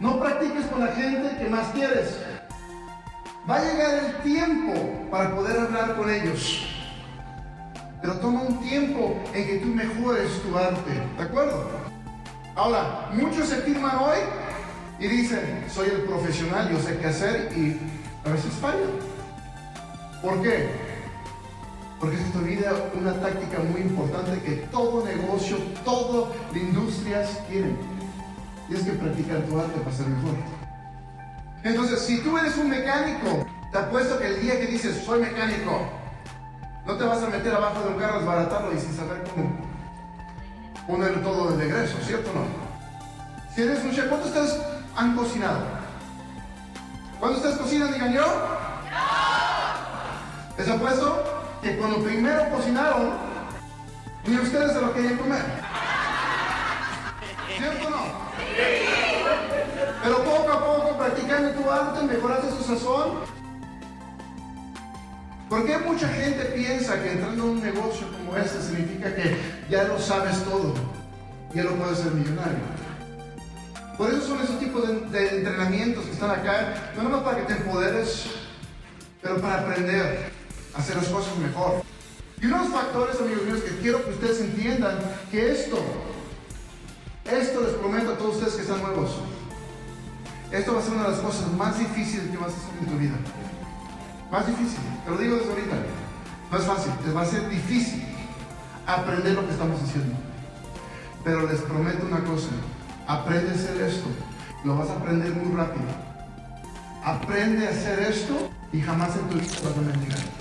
No practiques con la gente que más quieres. Va a llegar el tiempo para poder hablar con ellos. Pero toma un tiempo en que tú mejores tu arte. ¿De acuerdo? Ahora, muchos se firman hoy y dicen, soy el profesional, yo sé qué hacer y a veces fallan. ¿Por qué? Porque se te olvida una táctica muy importante que todo negocio, todas las industrias quieren. Y es que practicar tu arte para ser mejor. Entonces, si tú eres un mecánico, te apuesto que el día que dices, soy mecánico, no te vas a meter abajo de un carro, desbaratarlo y sin saber cómo poner todo de regreso, ¿cierto o no? Si eres un chef, ¿cuántos ustedes han cocinado? ¿Cuántos ustedes cocinan? Digan yo. Les apuesto que cuando primero cocinaron, ni ustedes se lo querían comer. Practicando tu arte, mejoraste su sazón. ¿Por qué mucha gente piensa que entrando en un negocio como este significa que ya lo sabes todo? Ya lo puedes ser millonario. Por eso son esos tipos de, de entrenamientos que están acá, no nomás para que te empoderes, pero para aprender a hacer las cosas mejor. Y unos factores, amigos míos, que quiero que ustedes entiendan que esto, esto les prometo a todos ustedes que están nuevos, esto va a ser una de las cosas más difíciles que vas a hacer en tu vida. Más difícil, te lo digo desde ahorita. No es fácil, te va a ser difícil aprender lo que estamos haciendo. Pero les prometo una cosa, aprende a hacer esto, lo vas a aprender muy rápido. Aprende a hacer esto y jamás en tu vida vas a mendigar.